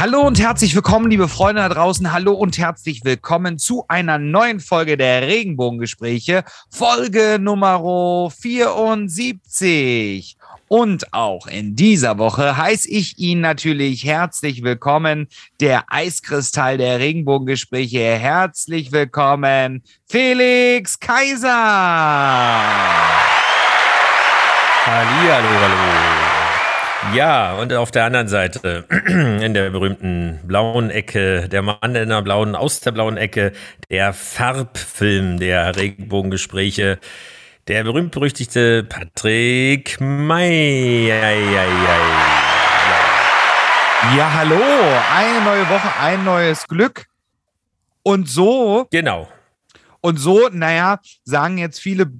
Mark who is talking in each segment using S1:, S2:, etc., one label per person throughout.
S1: Hallo und herzlich willkommen, liebe Freunde da draußen. Hallo und herzlich willkommen zu einer neuen Folge der Regenbogengespräche, Folge Nummer 74. Und auch in dieser Woche heiße ich ihn natürlich herzlich willkommen, der Eiskristall der Regenbogengespräche. Herzlich willkommen, Felix Kaiser.
S2: Hallihallo, hallo. Ja, und auf der anderen Seite, in der berühmten blauen Ecke, der Mann in der blauen, aus der blauen Ecke, der Farbfilm der Regenbogengespräche, der berühmt-berüchtigte Patrick May.
S1: Ja, hallo. Eine neue Woche, ein neues Glück. Und so.
S2: Genau.
S1: Und so, naja, sagen jetzt viele,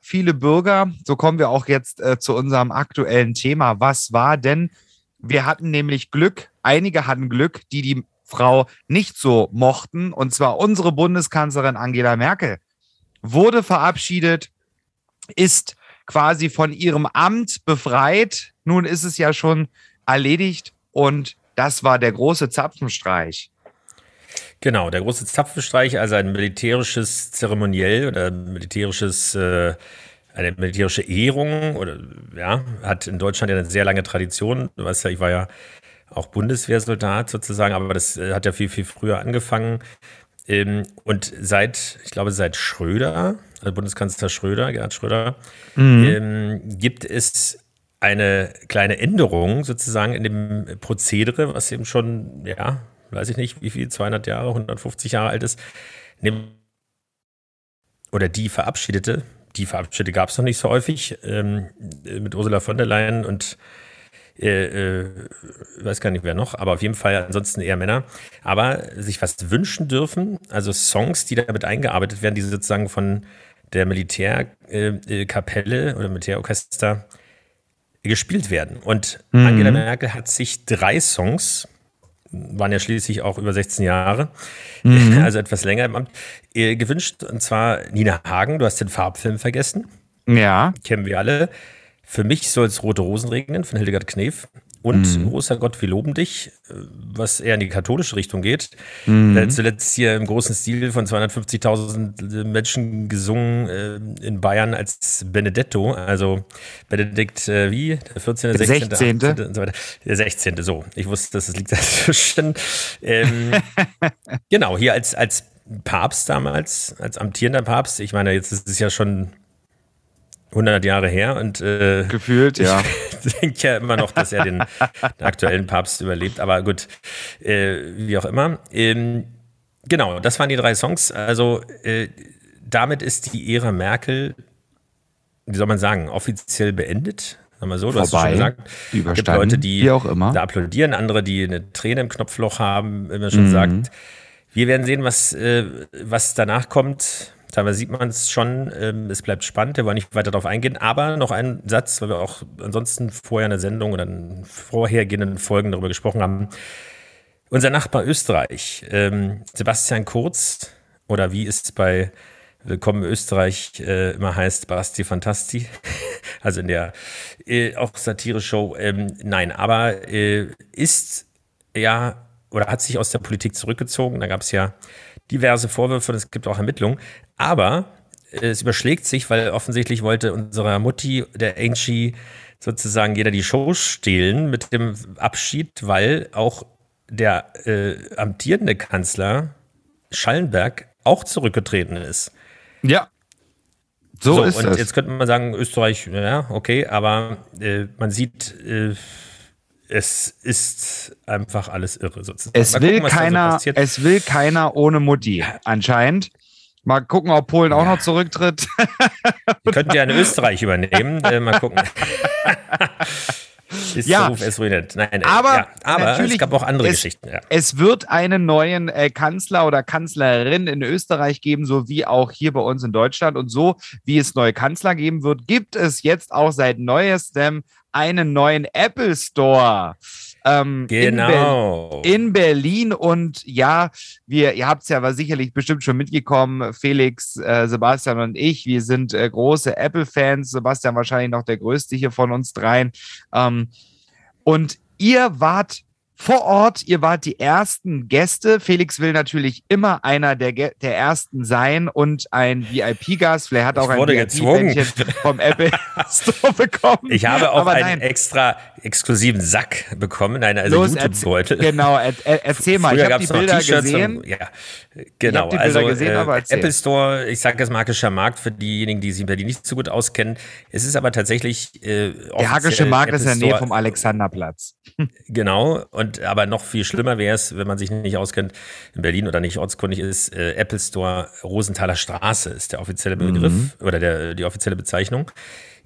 S1: viele Bürger, so kommen wir auch jetzt äh, zu unserem aktuellen Thema. Was war denn? Wir hatten nämlich Glück, einige hatten Glück, die die Frau nicht so mochten. Und zwar unsere Bundeskanzlerin Angela Merkel wurde verabschiedet ist quasi von ihrem Amt befreit. Nun ist es ja schon erledigt und das war der große Zapfenstreich.
S2: Genau, der große Zapfenstreich, also ein militärisches Zeremoniell oder militärisches, äh, eine militärische Ehrung oder ja, hat in Deutschland ja eine sehr lange Tradition. Du weißt ja, ich war ja auch Bundeswehrsoldat sozusagen, aber das äh, hat ja viel, viel früher angefangen. Ähm, und seit, ich glaube, seit Schröder, also Bundeskanzler Schröder, Gerhard Schröder, mhm. ähm, gibt es eine kleine Änderung sozusagen in dem Prozedere, was eben schon, ja, weiß ich nicht, wie viel, 200 Jahre, 150 Jahre alt ist, oder die verabschiedete, die verabschiedete gab es noch nicht so häufig, ähm, mit Ursula von der Leyen und äh, äh, weiß gar nicht wer noch, aber auf jeden Fall ansonsten eher Männer, aber sich was wünschen dürfen, also Songs, die damit eingearbeitet werden, die sozusagen von der Militärkapelle äh, oder Militärorchester gespielt werden. Und mhm. Angela Merkel hat sich drei Songs, waren ja schließlich auch über 16 Jahre, mhm. also etwas länger im Amt, äh, gewünscht. Und zwar Nina Hagen, du hast den Farbfilm vergessen.
S1: Ja.
S2: Kennen wir alle. Für mich soll es Rote Rosen regnen von Hildegard Knef und mhm. Großer Gott, wir loben dich, was eher in die katholische Richtung geht. Mhm. Äh, zuletzt hier im großen Stil von 250.000 Menschen gesungen äh, in Bayern als Benedetto, also Benedikt äh, wie?
S1: Der 14., der 16., 16. 18.
S2: und so weiter. Der 16. So, ich wusste, dass es liegt dazwischen. ähm, genau, hier als, als Papst damals, als amtierender Papst, ich meine, jetzt ist es ja schon 100 Jahre her und
S1: äh, gefühlt, ja.
S2: Ich denke ja immer noch, dass er den, den aktuellen Papst überlebt, aber gut, äh, wie auch immer. Ähm, genau, das waren die drei Songs. Also äh, damit ist die Ära Merkel, wie soll man sagen, offiziell beendet. Sagen wir so, du
S1: Vorbei, hast schon gesagt.
S2: Überstanden, gibt Leute, die wie auch immer. da applaudieren, andere, die eine Träne im Knopfloch haben, immer schon mhm. sagt. Wir werden sehen, was, äh, was danach kommt Teilweise sieht man es schon, ähm, es bleibt spannend, wir wollen nicht weiter darauf eingehen. Aber noch ein Satz, weil wir auch ansonsten vorher eine Sendung oder in vorhergehenden Folgen darüber gesprochen haben. Unser Nachbar Österreich, ähm, Sebastian Kurz, oder wie es bei Willkommen Österreich äh, immer heißt, Basti Fantasti, also in der äh, auch Satire-Show. Ähm, nein, aber äh, ist ja oder hat sich aus der Politik zurückgezogen. Da gab es ja diverse Vorwürfe und es gibt auch Ermittlungen. Aber es überschlägt sich, weil offensichtlich wollte unserer Mutti, der Angie, sozusagen jeder die Show stehlen mit dem Abschied, weil auch der äh, amtierende Kanzler Schallenberg auch zurückgetreten ist.
S1: Ja. So, so ist
S2: und
S1: es.
S2: jetzt könnte man sagen, Österreich, ja, okay, aber äh, man sieht, äh, es ist einfach alles irre sozusagen.
S1: Es, will, gucken, keiner, so es will keiner ohne Mutti, anscheinend. Mal gucken, ob Polen ja. auch noch zurücktritt.
S2: Wir könnten ja in Österreich übernehmen. Äh, mal gucken. ist ja. Ruf ist ruiniert.
S1: Nein, nein, aber, ja,
S2: aber es gab auch andere es, Geschichten. Ja.
S1: Es wird einen neuen äh, Kanzler oder Kanzlerin in Österreich geben, so wie auch hier bei uns in Deutschland. Und so wie es neue Kanzler geben wird, gibt es jetzt auch seit neuestem einen neuen Apple Store.
S2: Ähm, genau.
S1: In, Ber in, Berlin und ja, wir, ihr habt es ja aber sicherlich bestimmt schon mitgekommen, Felix, äh, Sebastian und ich, wir sind äh, große Apple-Fans, Sebastian wahrscheinlich noch der größte hier von uns dreien. Ähm, und ihr wart vor Ort. Ihr wart die ersten Gäste. Felix will natürlich immer einer der, der ersten sein und ein VIP-Gast. Vielleicht hat auch ein
S2: VIP-Bändchen
S1: vom Apple Store bekommen.
S2: Ich habe auch einen extra exklusiven Sack bekommen, einen also
S1: YouTube-Beutel. Genau, er, er, erzähl mal.
S2: Früher ich habe die Bilder gesehen. Und, ja, genau.
S1: Ich also gesehen, äh,
S2: Apple Store, ich sage jetzt Markischer Markt für diejenigen, die sich in Berlin nicht so gut auskennen. Es ist aber tatsächlich
S1: äh, Der Hackische Markt ist in der Nähe vom Alexanderplatz.
S2: Genau, und aber noch viel schlimmer wäre es, wenn man sich nicht auskennt in Berlin oder nicht ortskundig ist, äh, Apple Store Rosenthaler Straße ist der offizielle Begriff mhm. oder der, die offizielle Bezeichnung.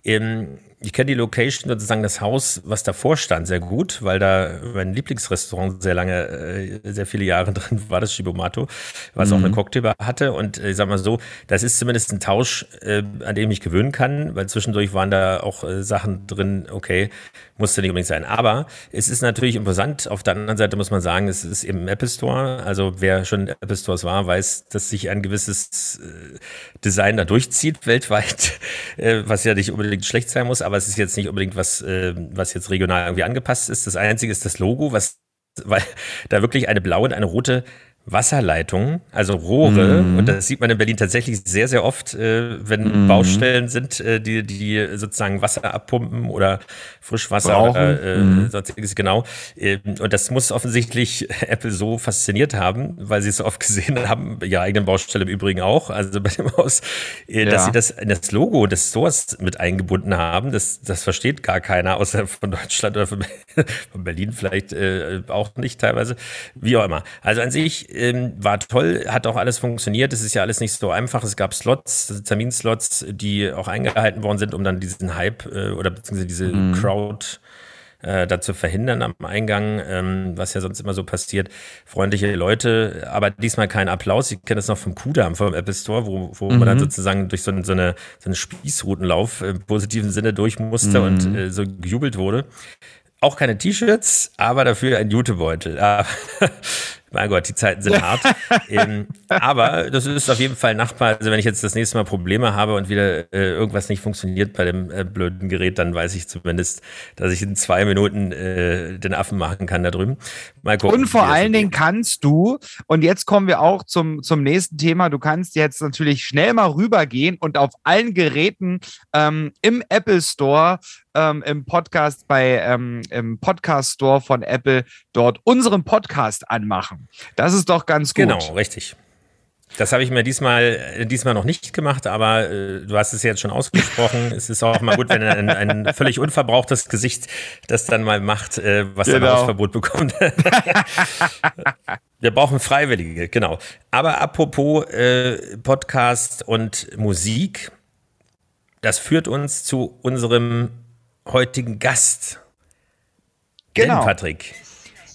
S2: Ähm, ich kenne die Location, sozusagen das Haus, was davor stand, sehr gut, weil da mein Lieblingsrestaurant sehr lange, äh, sehr viele Jahre drin war, das Shibomato, was mhm. auch eine Cocktailbar hatte. Und äh, ich sag mal so, das ist zumindest ein Tausch, äh, an dem ich gewöhnen kann, weil zwischendurch waren da auch Sachen drin, okay, musste nicht unbedingt sein. Aber es ist natürlich imposant. Auf der anderen Seite muss man sagen, es ist eben Apple Store. Also wer schon in Apple Stores war, weiß, dass sich ein gewisses Design da durchzieht weltweit, was ja nicht unbedingt schlecht sein muss. Aber aber es ist jetzt nicht unbedingt was, äh, was jetzt regional irgendwie angepasst ist. Das Einzige ist das Logo, was, weil da wirklich eine blaue und eine rote Wasserleitungen, also Rohre, mhm. und das sieht man in Berlin tatsächlich sehr, sehr oft, äh, wenn mhm. Baustellen sind, äh, die, die sozusagen Wasser abpumpen oder Frischwasser Brauchen. oder äh, mhm. sonstiges, genau. Ähm, und das muss offensichtlich Apple so fasziniert haben, weil sie es so oft gesehen haben, ihre eigenen Baustelle im Übrigen auch, also bei dem Haus, äh, dass ja. sie das in das Logo des Stores mit eingebunden haben. Das, das versteht gar keiner, außer von Deutschland oder von, von Berlin vielleicht äh, auch nicht teilweise, wie auch immer. Also an sich ähm, war toll, hat auch alles funktioniert. Es ist ja alles nicht so einfach. Es gab Slots, Terminslots, die auch eingehalten worden sind, um dann diesen Hype äh, oder beziehungsweise diese mhm. Crowd äh, dazu verhindern am Eingang, ähm, was ja sonst immer so passiert. Freundliche Leute, aber diesmal kein Applaus. Ich kenne das noch vom Kudam, vom Apple Store, wo, wo mhm. man dann sozusagen durch so, so, eine, so einen Spießrutenlauf im positiven Sinne durch musste mhm. und äh, so gejubelt wurde. Auch keine T-Shirts, aber dafür ein Jutebeutel. Mein Gott, die Zeiten sind hart. ähm, aber das ist auf jeden Fall Nachbar. Also wenn ich jetzt das nächste Mal Probleme habe und wieder äh, irgendwas nicht funktioniert bei dem äh, blöden Gerät, dann weiß ich zumindest, dass ich in zwei Minuten äh, den Affen machen kann da drüben.
S1: Mal gucken, und vor allen Dingen kannst du, und jetzt kommen wir auch zum, zum nächsten Thema, du kannst jetzt natürlich schnell mal rübergehen und auf allen Geräten ähm, im Apple Store ähm, im Podcast bei ähm, im Podcast Store von Apple dort unseren Podcast anmachen. Das ist doch ganz
S2: gut. Genau, richtig. Das habe ich mir diesmal, äh, diesmal noch nicht gemacht, aber äh, du hast es jetzt schon ausgesprochen. es ist auch mal gut, wenn ein, ein völlig unverbrauchtes Gesicht das dann mal macht, äh, was genau. dann Hausverbot bekommt. Wir brauchen Freiwillige, genau. Aber apropos äh, Podcast und Musik, das führt uns zu unserem heutigen Gast.
S1: Genau.
S2: Denn, Patrick.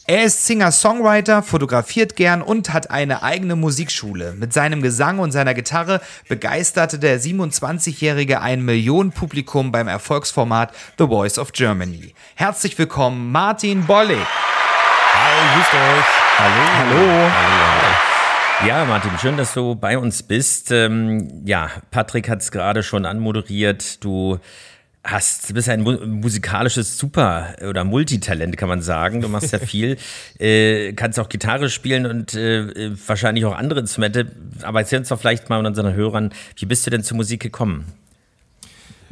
S3: Er ist Singer-Songwriter, fotografiert gern und hat eine eigene Musikschule. Mit seinem Gesang und seiner Gitarre begeisterte der 27-Jährige ein Millionenpublikum beim Erfolgsformat The Voice of Germany. Herzlich willkommen, Martin Bollig.
S2: Hi, grüßt euch.
S1: Hallo. Hallo.
S2: Hallo. Ja, Martin, schön, dass du bei uns bist. Ähm, ja, Patrick hat es gerade schon anmoderiert. Du hast, du bist ein musikalisches Super- oder Multitalent, kann man sagen. Du machst ja viel, äh, kannst auch Gitarre spielen und äh, wahrscheinlich auch andere Instrumente. Aber erzähl uns doch vielleicht mal unseren Hörern, wie bist du denn zur Musik gekommen?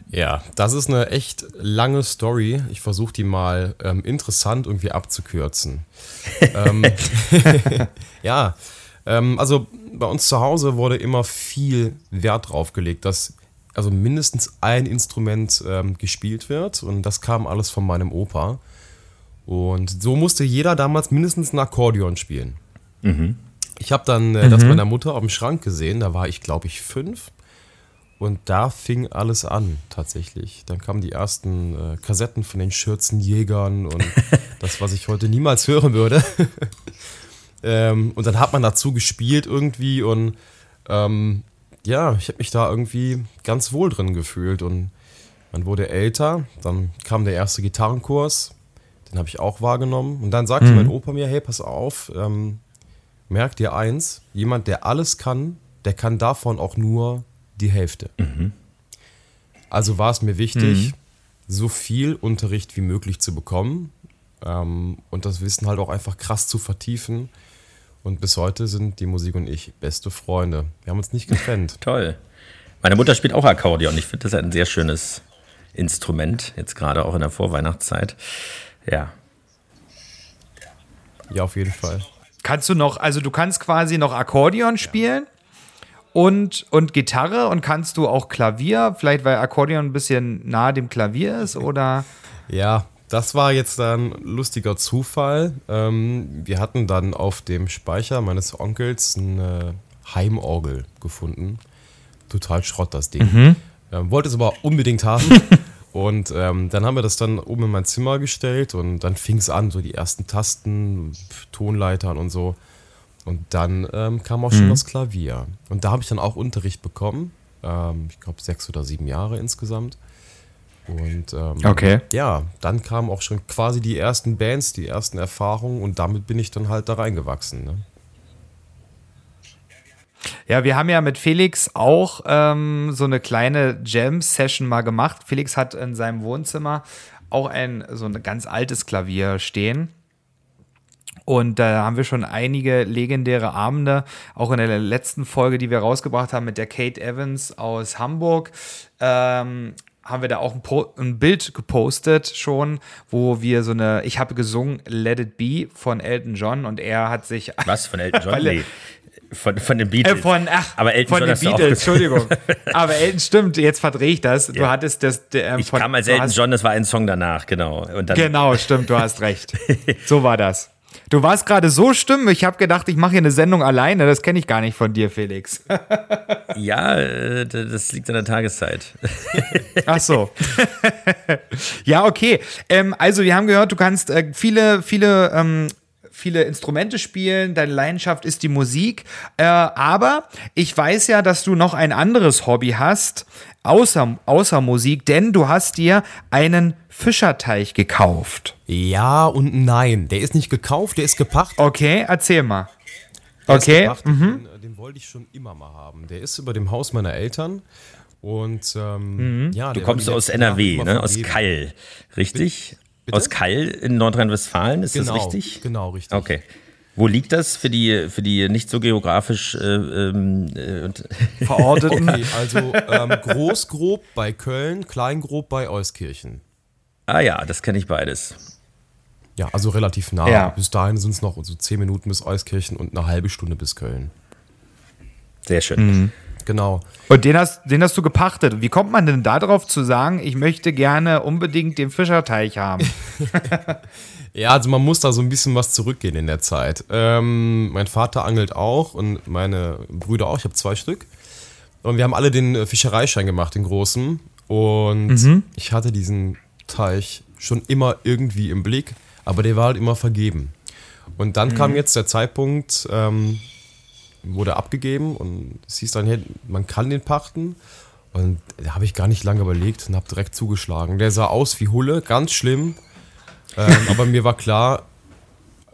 S4: Ja, das ist eine echt lange Story. Ich versuche die mal ähm, interessant irgendwie abzukürzen. ähm, ja, ähm, also bei uns zu Hause wurde immer viel Wert drauf gelegt, dass also mindestens ein Instrument ähm, gespielt wird. Und das kam alles von meinem Opa. Und so musste jeder damals mindestens ein Akkordeon spielen. Mhm. Ich habe dann äh, mhm. das meiner Mutter auf dem Schrank gesehen, da war ich, glaube ich, fünf. Und da fing alles an, tatsächlich. Dann kamen die ersten äh, Kassetten von den Schürzenjägern und das, was ich heute niemals hören würde. ähm, und dann hat man dazu gespielt irgendwie und ähm, ja, ich habe mich da irgendwie ganz wohl drin gefühlt und man wurde älter. Dann kam der erste Gitarrenkurs, den habe ich auch wahrgenommen. Und dann sagte mhm. mein Opa mir, hey, pass auf, ähm, merk dir eins, jemand, der alles kann, der kann davon auch nur die Hälfte. Mhm. Also war es mir wichtig, mhm. so viel Unterricht wie möglich zu bekommen ähm, und das Wissen halt auch einfach krass zu vertiefen. Und bis heute sind die Musik und ich beste Freunde. Wir haben uns nicht getrennt.
S2: Toll. Meine Mutter spielt auch Akkordeon. Ich finde das ein sehr schönes Instrument, jetzt gerade auch in der Vorweihnachtszeit. Ja.
S4: Ja, auf jeden Fall.
S1: Kannst du noch, also du kannst quasi noch Akkordeon spielen? Ja und, und Gitarre und kannst du auch Klavier? Vielleicht weil Akkordeon ein bisschen nahe dem Klavier ist oder?
S4: Ja, das war jetzt ein lustiger Zufall. Ähm, wir hatten dann auf dem Speicher meines Onkels eine Heimorgel gefunden. Total Schrott, das Ding. Mhm. Ähm, wollte es aber unbedingt haben. und ähm, dann haben wir das dann oben in mein Zimmer gestellt und dann fing es an, so die ersten Tasten, Tonleitern und so. Und dann ähm, kam auch schon mhm. das Klavier. Und da habe ich dann auch Unterricht bekommen. Ähm, ich glaube, sechs oder sieben Jahre insgesamt. Und ähm,
S1: okay.
S4: ja, dann kamen auch schon quasi die ersten Bands, die ersten Erfahrungen und damit bin ich dann halt da reingewachsen. Ne?
S1: Ja, wir haben ja mit Felix auch ähm, so eine kleine Jam-Session mal gemacht. Felix hat in seinem Wohnzimmer auch ein so ein ganz altes Klavier stehen. Und da haben wir schon einige legendäre Abende, auch in der letzten Folge, die wir rausgebracht haben mit der Kate Evans aus Hamburg. Ähm, haben wir da auch ein, ein, Bild gepostet schon, wo wir so eine, ich habe gesungen Let It Be von Elton John und er hat sich.
S2: Was von Elton John? nee. Von, von den Beatles.
S1: Äh, von, ach,
S2: aber Elton
S1: von
S2: John
S1: den Beatles, Entschuldigung. aber Elton, stimmt, jetzt verdrehe ich das. Du ja. hattest das.
S2: Ähm, ich von, kam als Elton John, das war ein Song danach, genau.
S1: genau, stimmt, du hast recht. So war das. Du warst gerade so stimm, ich habe gedacht, ich mache hier eine Sendung alleine. Das kenne ich gar nicht von dir, Felix.
S2: ja, äh, das liegt an der Tageszeit.
S1: Ach so. ja, okay. Ähm, also, wir haben gehört, du kannst äh, viele, viele. Ähm, viele Instrumente spielen, deine Leidenschaft ist die Musik. Äh, aber ich weiß ja, dass du noch ein anderes Hobby hast, außer, außer Musik, denn du hast dir einen Fischerteich gekauft.
S4: Ja und nein. Der ist nicht gekauft, der ist gepachtet.
S1: Okay, erzähl mal. Der okay.
S4: Mhm. Den, äh, den, wollte ich schon immer mal haben. Der ist über dem Haus meiner Eltern. Und ähm,
S2: mhm. ja, du kommst aus NRW, ne? aus Keil, richtig? Bitte? Aus Keil in Nordrhein-Westfalen, ist
S4: genau,
S2: das richtig?
S4: Genau, richtig.
S2: Okay. Wo liegt das für die, für die nicht so geografisch äh, ähm,
S1: äh, verorteten?
S4: Okay, also ähm, Großgrob bei Köln, Kleingrob bei Euskirchen.
S2: Ah ja, das kenne ich beides.
S4: Ja, also relativ nah. Ja. Bis dahin sind es noch so zehn Minuten bis Euskirchen und eine halbe Stunde bis Köln.
S2: Sehr schön. Mhm.
S4: Genau.
S1: Und den hast, den hast du gepachtet. Wie kommt man denn darauf zu sagen, ich möchte gerne unbedingt den Fischerteich haben?
S4: ja, also man muss da so ein bisschen was zurückgehen in der Zeit. Ähm, mein Vater angelt auch und meine Brüder auch. Ich habe zwei Stück. Und wir haben alle den Fischereischein gemacht, den großen. Und mhm. ich hatte diesen Teich schon immer irgendwie im Blick, aber der war halt immer vergeben. Und dann mhm. kam jetzt der Zeitpunkt, ähm, wurde abgegeben und es hieß dann, hey, man kann den pachten. Und da habe ich gar nicht lange überlegt und habe direkt zugeschlagen. Der sah aus wie Hulle, ganz schlimm. Ähm, aber mir war klar,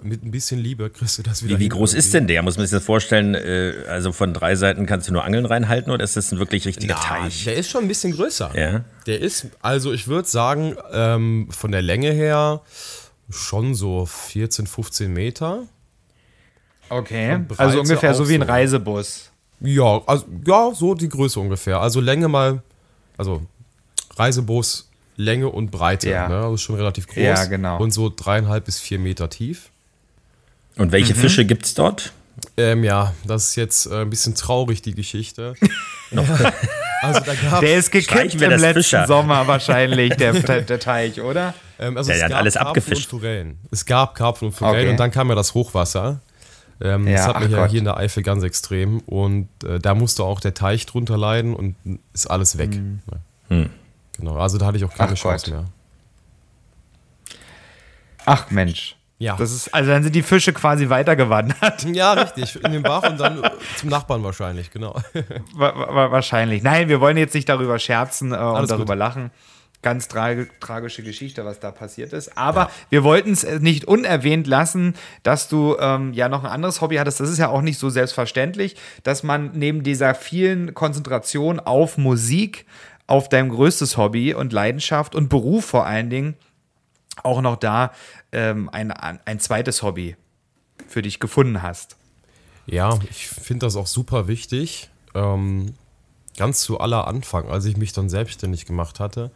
S4: mit ein bisschen Liebe kriegst du das wieder.
S2: Wie, wie groß ist denn der? Muss man sich das vorstellen? Äh, also von drei Seiten kannst du nur Angeln reinhalten oder ist das ein wirklich richtiger Na, Teich?
S4: Der ist schon ein bisschen größer.
S2: Ja.
S4: Der ist, also ich würde sagen, ähm, von der Länge her schon so 14, 15 Meter.
S1: Okay. Also ungefähr so wie ein Reisebus.
S4: Ja, also, ja, so die Größe ungefähr. Also Länge mal, also Reisebus, Länge und Breite. Ja. Ne? Also schon relativ groß.
S1: Ja, genau.
S4: Und so dreieinhalb bis vier Meter tief.
S2: Und welche mhm. Fische gibt es dort?
S4: Ähm, ja, das ist jetzt äh, ein bisschen traurig, die Geschichte.
S1: also da gab's, der ist gekippt im letzten Fischer. Sommer wahrscheinlich, der, der Teich, oder?
S2: Ähm, also der, hat alles Karpfen abgefischt.
S4: Und Forellen. Es gab Karpfen und Forellen okay. und dann kam ja das Hochwasser. Ähm, ja, das hat mich ja hier in der Eifel ganz extrem. Und äh, da musste auch der Teich drunter leiden und ist alles weg. Mhm. Hm. Genau, also da hatte ich auch keine ach Chance Gott. mehr.
S3: Ach Mensch. Ja. Das ist, also dann sind die Fische quasi weitergewandert.
S4: Ja, richtig. In den Bach und dann zum Nachbarn wahrscheinlich, genau.
S3: wahrscheinlich. Nein, wir wollen jetzt nicht darüber scherzen äh, und darüber gut. lachen. Ganz tra tragische Geschichte, was da passiert ist. Aber ja. wir wollten es äh, nicht unerwähnt lassen, dass du ähm, ja noch ein anderes Hobby hattest. Das ist ja auch nicht so selbstverständlich, dass man neben dieser vielen Konzentration auf Musik, auf dein größtes Hobby und Leidenschaft und Beruf vor allen Dingen, auch noch da ähm, ein, ein zweites Hobby für dich gefunden hast.
S4: Ja, ich finde das auch super wichtig. Ähm, ganz zu aller Anfang, als ich mich dann selbstständig gemacht hatte,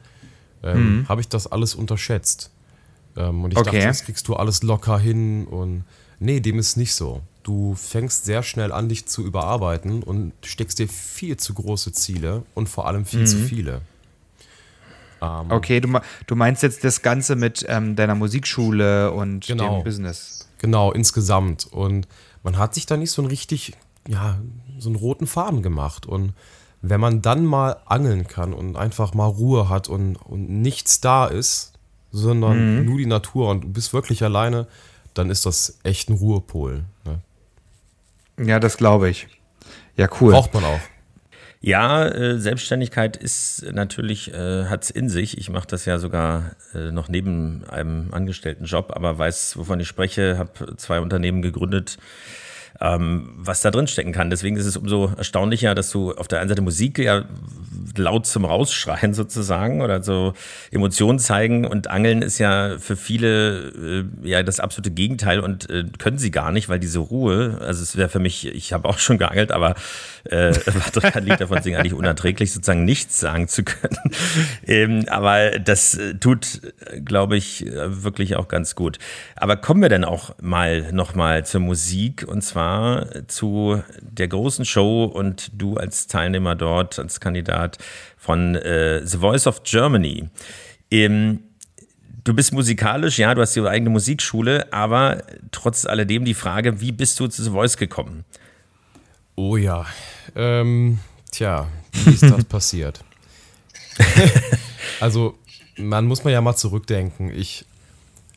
S4: ähm, mhm. habe ich das alles unterschätzt. Ähm, und ich okay. dachte, das kriegst du alles locker hin. Und nee, dem ist nicht so. Du fängst sehr schnell an, dich zu überarbeiten und steckst dir viel zu große Ziele und vor allem viel mhm. zu viele.
S3: Ähm, okay, du, du meinst jetzt das Ganze mit ähm, deiner Musikschule und
S4: genau,
S3: dem Business.
S4: Genau, insgesamt. Und man hat sich da nicht so einen richtig, ja, so einen roten Faden gemacht. Und wenn man dann mal angeln kann und einfach mal Ruhe hat und, und nichts da ist, sondern mhm. nur die Natur und du bist wirklich alleine, dann ist das echt ein Ruhepol. Ne?
S3: Ja, das glaube ich. Ja, cool.
S4: Braucht man auch.
S2: Ja, äh, Selbstständigkeit ist natürlich, äh, hat es in sich. Ich mache das ja sogar äh, noch neben einem angestellten Job, aber weiß, wovon ich spreche, habe zwei Unternehmen gegründet, ähm, was da drin stecken kann. Deswegen ist es umso erstaunlicher, dass du auf der einen Seite Musik ja laut zum Rausschreien sozusagen oder so Emotionen zeigen und Angeln ist ja für viele äh, ja das absolute Gegenteil und äh, können sie gar nicht, weil diese Ruhe, also es wäre für mich, ich habe auch schon geangelt, aber äh, drei Lied davon sind eigentlich unerträglich, sozusagen nichts sagen zu können. ähm, aber das tut, glaube ich, wirklich auch ganz gut. Aber kommen wir denn auch mal nochmal zur Musik und zwar zwar zu der großen Show und du als Teilnehmer dort, als Kandidat von äh, The Voice of Germany. Ähm, du bist musikalisch, ja, du hast die eigene Musikschule, aber trotz alledem die Frage, wie bist du zu The Voice gekommen?
S4: Oh ja, ähm, tja, wie ist das passiert? also, man muss man ja mal zurückdenken. Ich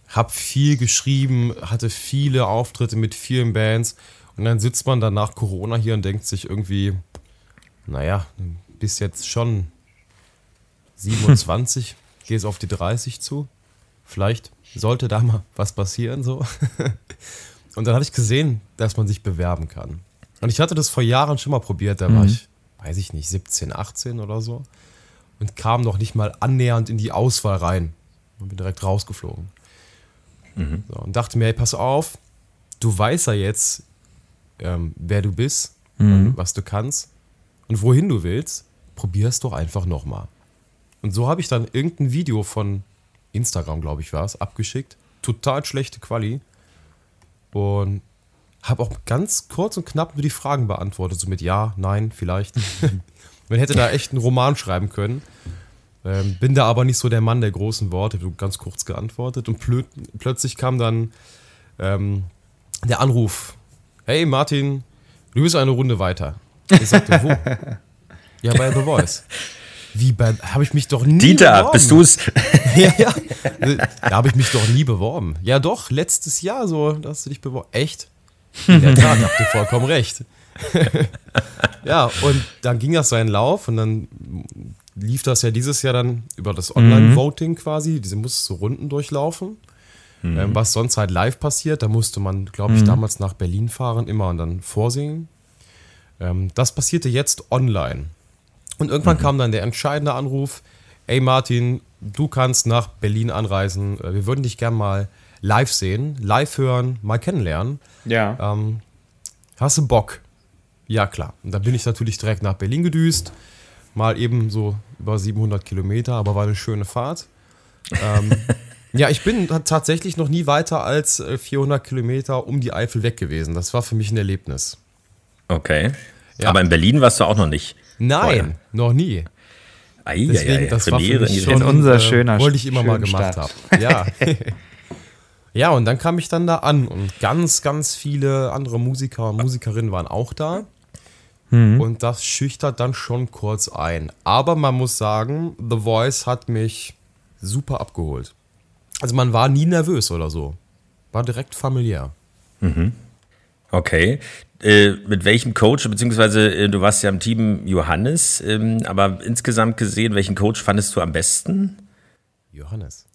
S4: habe viel geschrieben, hatte viele Auftritte mit vielen Bands und dann sitzt man dann nach Corona hier und denkt sich irgendwie, naja, bis jetzt schon 27, gehst auf die 30 zu. Vielleicht sollte da mal was passieren so. Und dann habe ich gesehen, dass man sich bewerben kann. Und ich hatte das vor Jahren schon mal probiert, da mhm. war ich, weiß ich nicht, 17, 18 oder so. Und kam noch nicht mal annähernd in die Auswahl rein. Und bin direkt rausgeflogen. Mhm. So, und dachte mir, hey, pass auf, du weißt ja jetzt, ähm, wer du bist mhm. und was du kannst und wohin du willst, probier es doch einfach nochmal. Und so habe ich dann irgendein Video von Instagram, glaube ich, war es, abgeschickt. Total schlechte Quali. Und habe auch ganz kurz und knapp nur die Fragen beantwortet, so mit Ja, Nein, vielleicht. Man hätte da echt einen Roman schreiben können. Ähm, bin da aber nicht so der Mann der großen Worte, habe ganz kurz geantwortet. Und plö plötzlich kam dann ähm, der Anruf hey Martin, du bist eine Runde weiter. Ich sagte, wo? ja, bei The Voice. Wie bei, habe ich mich doch nie
S2: Dieter, beworben. bist du's?
S4: ja, ja. Da habe ich mich doch nie beworben. Ja, doch, letztes Jahr so, da hast du dich beworben. Echt? In der Tat, habt ihr vollkommen recht. ja, und dann ging das seinen Lauf und dann lief das ja dieses Jahr dann über das Online-Voting quasi. Diese musst so Runden durchlaufen. Mhm. Ähm, was sonst halt live passiert, da musste man, glaube ich, mhm. damals nach Berlin fahren immer und dann vorsingen. Ähm, das passierte jetzt online. Und irgendwann mhm. kam dann der entscheidende Anruf: Ey Martin, du kannst nach Berlin anreisen. Äh, wir würden dich gern mal live sehen, live hören, mal kennenlernen.
S3: Ja.
S4: Ähm, hast du Bock? Ja, klar. Und dann bin ich natürlich direkt nach Berlin gedüst. Mal eben so über 700 Kilometer, aber war eine schöne Fahrt. ähm, Ja, ich bin tatsächlich noch nie weiter als 400 äh, Kilometer um die Eifel weg gewesen. Das war für mich ein Erlebnis.
S2: Okay. Ja. Aber in Berlin warst du auch noch nicht?
S4: Nein, vorher. noch nie.
S2: Ei, Deswegen,
S4: das war für mich schon,
S3: unser äh, schöner
S4: wollte ich immer mal gemacht haben. Ja. Ja, und dann kam ich dann da an und ganz, ganz viele andere Musiker und Musikerinnen waren auch da. Mhm. Und das schüchtert dann schon kurz ein. Aber man muss sagen, The Voice hat mich super abgeholt. Also man war nie nervös oder so. War direkt familiär.
S2: Mhm. Okay. Äh, mit welchem Coach, beziehungsweise äh, du warst ja im Team Johannes, ähm, aber insgesamt gesehen, welchen Coach fandest du am besten?
S4: Johannes.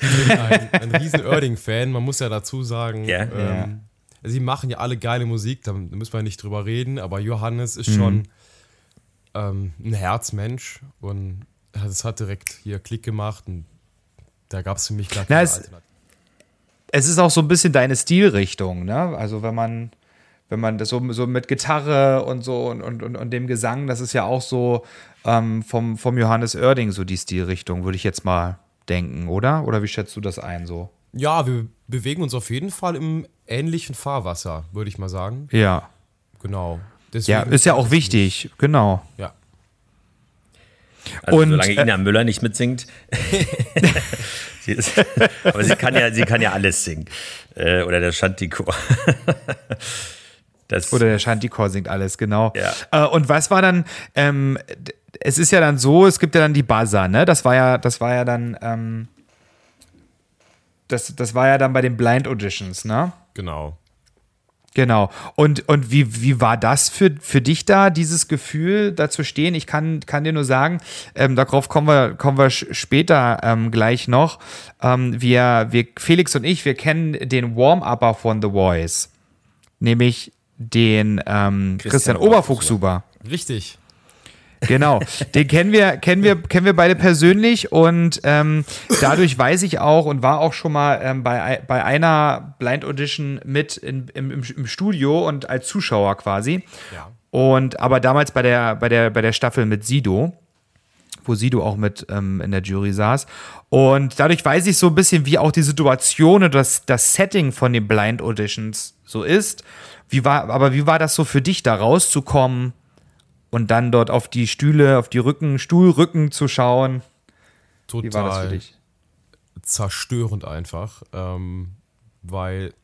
S4: ich bin ein, ein riesen Erding-Fan, man muss ja dazu sagen. Ja. Ähm, ja. Sie machen ja alle geile Musik, da müssen wir nicht drüber reden, aber Johannes ist mhm. schon ähm, ein Herzmensch und es hat direkt hier Klick gemacht und da gab es für mich gar keine Alternative
S1: es ist auch so ein bisschen deine Stilrichtung, ne? Also wenn man, wenn man das so, so mit Gitarre und so und, und, und, dem Gesang, das ist ja auch so ähm, vom, vom Johannes Oerding so die Stilrichtung, würde ich jetzt mal denken, oder? Oder wie schätzt du das ein so?
S4: Ja, wir bewegen uns auf jeden Fall im ähnlichen Fahrwasser, würde ich mal sagen.
S1: Ja.
S4: Genau.
S1: Deswegen ja, ist ja auch wichtig, genau.
S4: Ja.
S2: Also und, solange Ina äh, Müller nicht mitsingt. sie ist, aber sie kann ja, sie kann ja alles singen. Äh, oder der Shantikor.
S1: Das Oder der Shantikor singt alles, genau. Ja. Äh, und was war dann, ähm, es ist ja dann so, es gibt ja dann die Buzzer, ne? Das war ja, das war ja dann, ähm, das, das war ja dann bei den Blind Auditions, ne?
S4: Genau.
S1: Genau. Und, und wie, wie war das für, für dich da, dieses Gefühl, da zu stehen? Ich kann, kann dir nur sagen, ähm, darauf kommen wir, kommen wir später ähm, gleich noch. Ähm, wir, wir, Felix und ich, wir kennen den Warm-Upper von The Voice. Nämlich den ähm, Christian, Christian Oberfuchshuber.
S4: Richtig.
S1: Genau, den kennen wir, kennen wir, kennen wir beide persönlich und ähm, dadurch weiß ich auch und war auch schon mal ähm, bei, bei einer Blind Audition mit in, im, im, Studio und als Zuschauer quasi. Ja. Und aber damals bei der, bei der, bei der Staffel mit Sido wo Sido auch mit ähm, in der Jury saß. Und dadurch weiß ich so ein bisschen, wie auch die Situation und das, das Setting von den Blind Auditions so ist. Wie war, aber wie war das so für dich, da rauszukommen und dann dort auf die Stühle, auf die Rücken, Stuhlrücken zu schauen.
S4: Total Wie war das für dich? zerstörend einfach, ähm, weil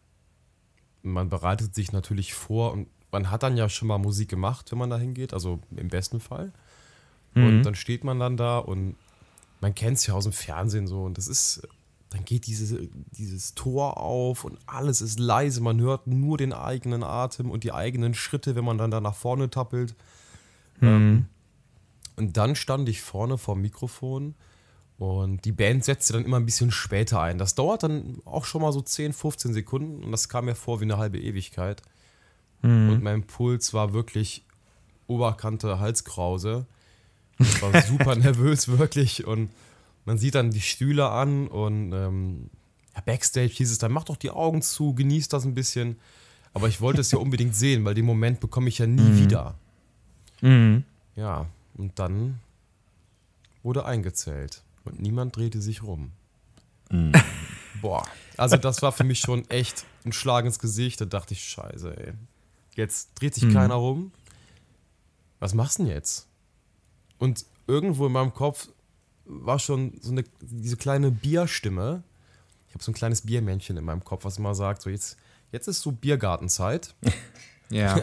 S4: man bereitet sich natürlich vor und man hat dann ja schon mal Musik gemacht, wenn man da hingeht, also im besten Fall. Mhm. Und dann steht man dann da und man kennt es ja aus dem Fernsehen so und das ist, dann geht diese, dieses Tor auf und alles ist leise, man hört nur den eigenen Atem und die eigenen Schritte, wenn man dann da nach vorne tappelt. Mhm. Ähm, und dann stand ich vorne vor dem Mikrofon und die Band setzte dann immer ein bisschen später ein. Das dauert dann auch schon mal so 10, 15 Sekunden und das kam mir vor wie eine halbe Ewigkeit. Mhm. Und mein Puls war wirklich Oberkante Halskrause. Ich war super nervös, wirklich. Und man sieht dann die Stühle an und ähm, Backstage hieß es dann, mach doch die Augen zu, genieß das ein bisschen. Aber ich wollte es ja unbedingt sehen, weil den Moment bekomme ich ja nie mhm. wieder. Mhm. Ja, und dann wurde eingezählt und niemand drehte sich rum. Mhm. Boah, also das war für mich schon echt ein Schlag ins Gesicht. Da dachte ich, scheiße, ey. Jetzt dreht sich mhm. keiner rum. Was machst du denn jetzt? Und irgendwo in meinem Kopf war schon so eine, diese kleine Bierstimme. Ich habe so ein kleines Biermännchen in meinem Kopf, was immer sagt, so jetzt, jetzt ist so Biergartenzeit.
S1: Ja.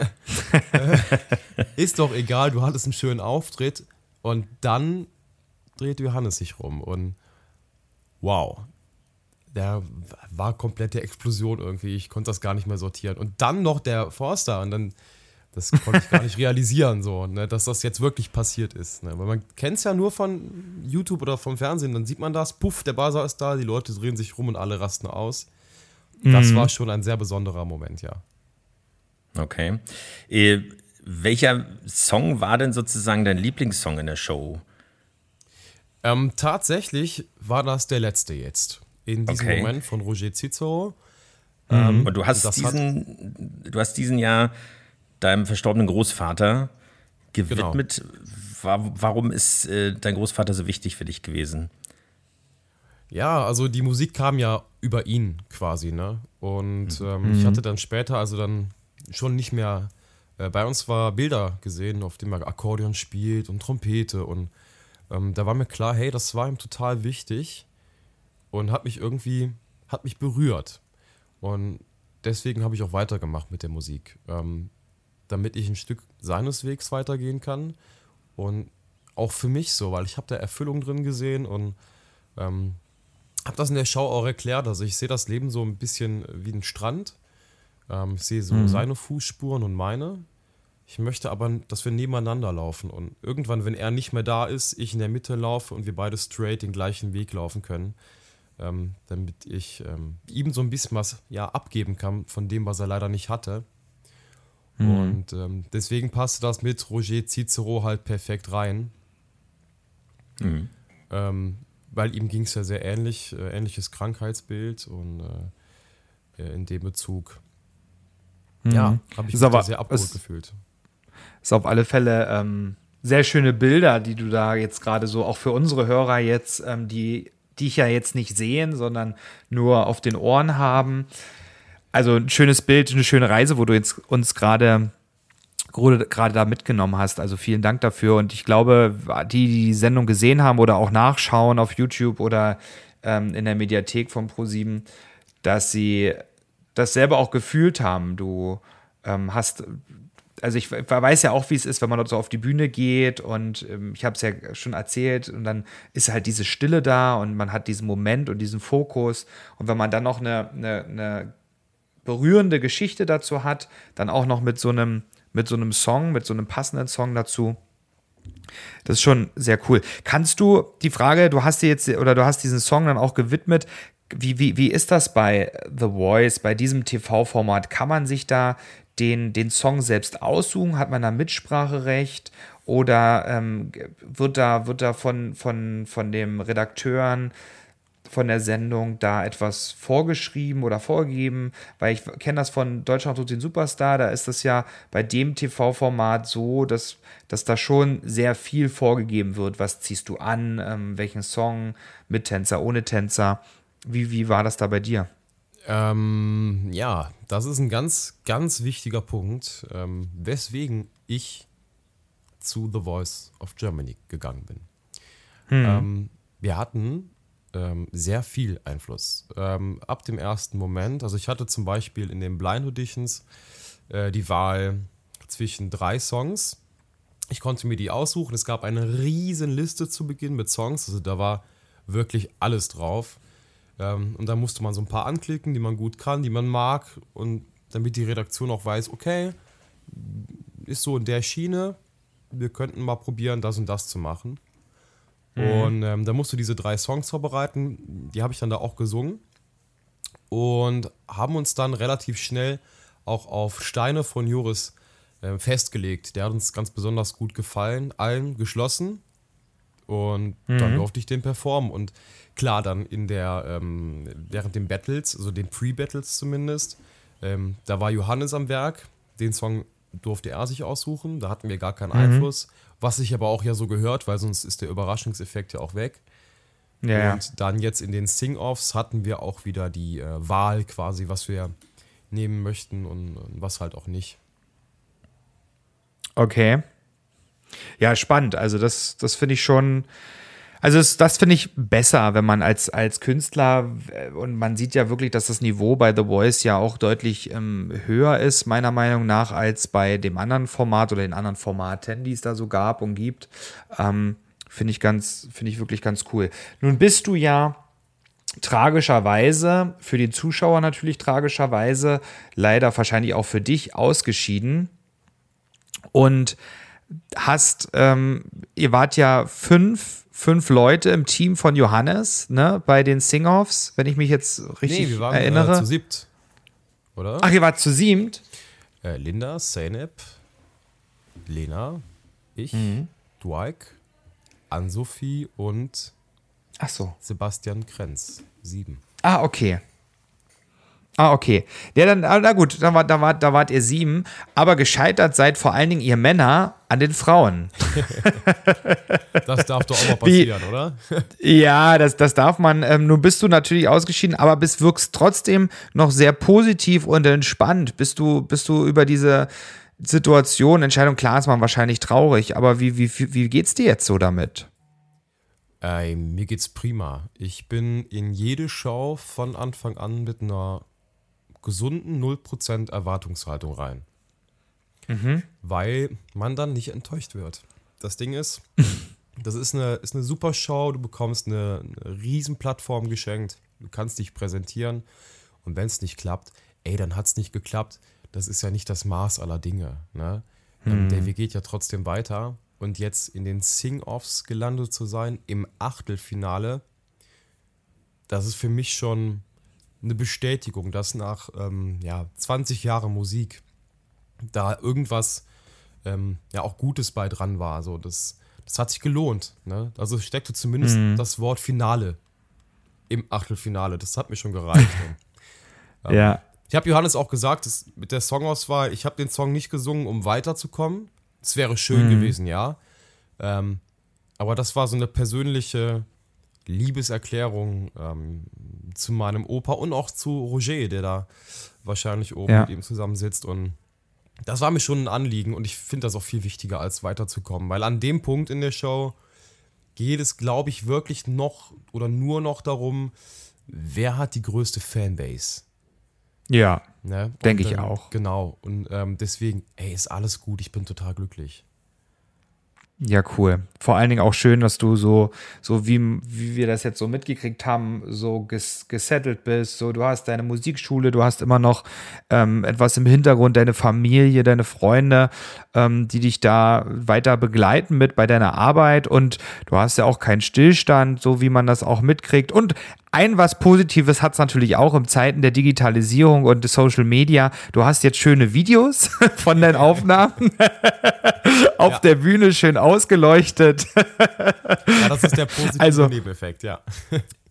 S4: ist doch egal, du hattest einen schönen Auftritt und dann dreht Johannes sich rum und wow. Der war komplette Explosion irgendwie. Ich konnte das gar nicht mehr sortieren. Und dann noch der Forster und dann, das konnte ich gar nicht realisieren, so, ne, dass das jetzt wirklich passiert ist. Ne? Weil man kennt es ja nur von YouTube oder vom Fernsehen, dann sieht man das, puff, der Buzzer ist da, die Leute drehen sich rum und alle rasten aus. Das mhm. war schon ein sehr besonderer Moment, ja.
S2: Okay. Äh, welcher Song war denn sozusagen dein Lieblingssong in der Show?
S4: Ähm, tatsächlich war das der letzte jetzt. In diesem okay. Moment von Roger Cicero.
S2: Mhm. Ähm, Und du hast, diesen, du hast diesen Jahr deinem verstorbenen Großvater gewidmet. Genau. Warum ist äh, dein Großvater so wichtig für dich gewesen?
S4: Ja, also die Musik kam ja über ihn quasi, ne? Und mhm. ähm, ich mhm. hatte dann später, also dann schon nicht mehr. Äh, bei uns war Bilder gesehen, auf denen er Akkordeon spielt und Trompete und ähm, da war mir klar, hey, das war ihm total wichtig. und hat mich irgendwie, hat mich berührt. Und deswegen habe ich auch weitergemacht mit der Musik, ähm, damit ich ein Stück seines Wegs weitergehen kann und auch für mich so, weil ich habe da Erfüllung drin gesehen und ähm, habe das in der Show auch erklärt. Also ich sehe das Leben so ein bisschen wie ein Strand. Ähm, ich sehe so mhm. seine Fußspuren und meine. Ich möchte aber, dass wir nebeneinander laufen und irgendwann, wenn er nicht mehr da ist, ich in der Mitte laufe und wir beide straight den gleichen Weg laufen können, ähm, damit ich ähm, ihm so ein bisschen was ja, abgeben kann von dem, was er leider nicht hatte. Mhm. Und ähm, deswegen passte das mit Roger Cicero halt perfekt rein. Mhm. Ähm, weil ihm ging es ja sehr ähnlich, äh, ähnliches Krankheitsbild und äh, äh in dem Bezug.
S1: Ja, habe ich mich sehr abgeholt es, gefühlt. Ist auf alle Fälle ähm, sehr schöne Bilder, die du da jetzt gerade so auch für unsere Hörer jetzt, ähm, die dich ja jetzt nicht sehen, sondern nur auf den Ohren haben. Also ein schönes Bild, eine schöne Reise, wo du jetzt uns gerade gerade da mitgenommen hast. Also vielen Dank dafür. Und ich glaube, die, die die Sendung gesehen haben oder auch nachschauen auf YouTube oder ähm, in der Mediathek von Pro7, dass sie das selber auch gefühlt haben. Du ähm, hast also ich weiß ja auch, wie es ist, wenn man dort so auf die Bühne geht und ähm, ich habe es ja schon erzählt und dann ist halt diese Stille da und man hat diesen Moment und diesen Fokus und wenn man dann noch eine, eine, eine berührende Geschichte dazu hat, dann auch noch mit so einem mit so einem Song, mit so einem passenden Song dazu. Das ist schon sehr cool. Kannst du die Frage, du hast dir jetzt oder du hast diesen Song dann auch gewidmet, wie, wie, wie ist das bei The Voice, bei diesem TV-Format? Kann man sich da den, den Song selbst aussuchen? Hat man da Mitspracherecht? Oder ähm, wird da, wird da von, von, von dem Redakteuren von der Sendung da etwas vorgeschrieben oder vorgegeben, weil ich kenne das von Deutschland und den Superstar, da ist das ja bei dem TV-Format so, dass, dass da schon sehr viel vorgegeben wird. Was ziehst du an, ähm, welchen Song, mit Tänzer, ohne Tänzer. Wie, wie war das da bei dir?
S4: Ähm, ja, das ist ein ganz, ganz wichtiger Punkt, ähm, weswegen ich zu The Voice of Germany gegangen bin. Hm. Ähm, wir hatten ähm, sehr viel Einfluss. Ähm, ab dem ersten Moment, also ich hatte zum Beispiel in den Blind Auditions äh, die Wahl zwischen drei Songs. Ich konnte mir die aussuchen. Es gab eine riesen Liste zu Beginn mit Songs, also da war wirklich alles drauf. Ähm, und da musste man so ein paar anklicken, die man gut kann, die man mag und damit die Redaktion auch weiß, okay, ist so in der Schiene, wir könnten mal probieren, das und das zu machen. Mhm. Und ähm, da musst du diese drei Songs vorbereiten. Die habe ich dann da auch gesungen. Und haben uns dann relativ schnell auch auf Steine von Joris äh, festgelegt. Der hat uns ganz besonders gut gefallen, allen geschlossen. Und mhm. dann durfte ich den performen. Und klar, dann in der, ähm, während den Battles, also den Pre-Battles zumindest, ähm, da war Johannes am Werk. Den Song durfte er sich aussuchen. Da hatten wir gar keinen mhm. Einfluss. Was sich aber auch ja so gehört, weil sonst ist der Überraschungseffekt ja auch weg. Ja, und dann jetzt in den Sing-Offs hatten wir auch wieder die äh, Wahl quasi, was wir nehmen möchten und, und was halt auch nicht.
S1: Okay. Ja, spannend. Also das, das finde ich schon, also das, das finde ich besser, wenn man als, als Künstler und man sieht ja wirklich, dass das Niveau bei The Voice ja auch deutlich ähm, höher ist, meiner Meinung nach, als bei dem anderen Format oder den anderen Formaten, die es da so gab und gibt. Ähm, finde ich ganz, finde ich wirklich ganz cool. Nun bist du ja tragischerweise, für den Zuschauer natürlich tragischerweise, leider wahrscheinlich auch für dich ausgeschieden. Und hast, ähm, ihr wart ja fünf fünf Leute im Team von Johannes, ne, bei den Sing-Offs, wenn ich mich jetzt richtig nee, wir waren, äh, erinnere. Äh, zu siebt, oder? Ach, ihr wart zu siebt?
S4: Äh, Linda, Zeynep, Lena, ich, mhm. Dwight, Ann-Sophie und
S1: Ach so.
S4: Sebastian Krenz. Sieben.
S1: Ah, okay. Ah, okay. Ja, dann, ah, na gut, da, war, da, war, da wart ihr sieben. Aber gescheitert seid vor allen Dingen ihr Männer an den Frauen.
S4: das darf doch auch mal passieren, Wie, oder?
S1: ja, das, das darf man. Ähm, nun bist du natürlich ausgeschieden, aber bist wirkst trotzdem noch sehr positiv und entspannt. Bist du, bist du über diese Situation, Entscheidung, klar ist man wahrscheinlich traurig, aber wie, wie, wie geht's dir jetzt so damit?
S4: Ey, mir geht's prima. Ich bin in jede Show von Anfang an mit einer gesunden 0% Erwartungshaltung rein. Mhm. Weil man dann nicht enttäuscht wird. Das Ding ist, das ist eine, ist eine super Show, du bekommst eine, eine Riesenplattform geschenkt, du kannst dich präsentieren und wenn es nicht klappt, ey, dann hat es nicht geklappt. Das ist ja nicht das Maß aller Dinge. Ne? Mhm. Der Weg geht ja trotzdem weiter und jetzt in den Sing-Offs gelandet zu sein, im Achtelfinale, das ist für mich schon eine Bestätigung, dass nach ähm, ja, 20 Jahren Musik da irgendwas ähm, ja auch Gutes bei dran war. Also das, das hat sich gelohnt. Ne? Also steckte zumindest mhm. das Wort Finale im Achtelfinale. Das hat mir schon gereicht.
S1: ähm, ja.
S4: Ich habe Johannes auch gesagt, dass mit der Songauswahl, ich habe den Song nicht gesungen, um weiterzukommen. Es wäre schön mhm. gewesen, ja. Ähm, aber das war so eine persönliche Liebeserklärung ähm, zu meinem Opa und auch zu Roger, der da wahrscheinlich oben ja. mit ihm zusammensitzt. Und das war mir schon ein Anliegen und ich finde das auch viel wichtiger, als weiterzukommen. Weil an dem Punkt in der Show geht es, glaube ich, wirklich noch oder nur noch darum, wer hat die größte Fanbase.
S1: Ja, ne? denke ich auch.
S4: Genau. Und ähm, deswegen, ey, ist alles gut, ich bin total glücklich.
S1: Ja, cool. Vor allen Dingen auch schön, dass du so, so wie, wie wir das jetzt so mitgekriegt haben, so ges gesettelt bist. So, du hast deine Musikschule, du hast immer noch ähm, etwas im Hintergrund, deine Familie, deine Freunde, ähm, die dich da weiter begleiten mit bei deiner Arbeit und du hast ja auch keinen Stillstand, so wie man das auch mitkriegt. Und ein was Positives hat es natürlich auch in Zeiten der Digitalisierung und des Social Media. Du hast jetzt schöne Videos von deinen Aufnahmen auf ja. der Bühne schön ausgeleuchtet.
S4: Ja, das ist der positive also, Nebeneffekt, ja.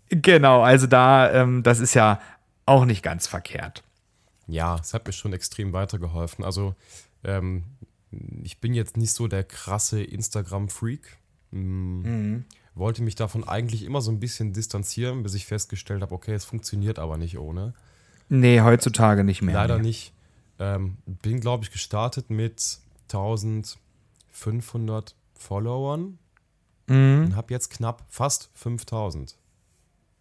S1: genau, also da, ähm, das ist ja auch nicht ganz verkehrt.
S4: Ja, es hat mir schon extrem weitergeholfen. Also ähm, ich bin jetzt nicht so der krasse Instagram-Freak. Mm. Mhm wollte mich davon eigentlich immer so ein bisschen distanzieren, bis ich festgestellt habe, okay, es funktioniert aber nicht ohne.
S1: Nee, heutzutage nicht mehr.
S4: Leider nee. nicht. Ähm, bin, glaube ich, gestartet mit 1500 Followern mhm. und habe jetzt knapp fast 5000.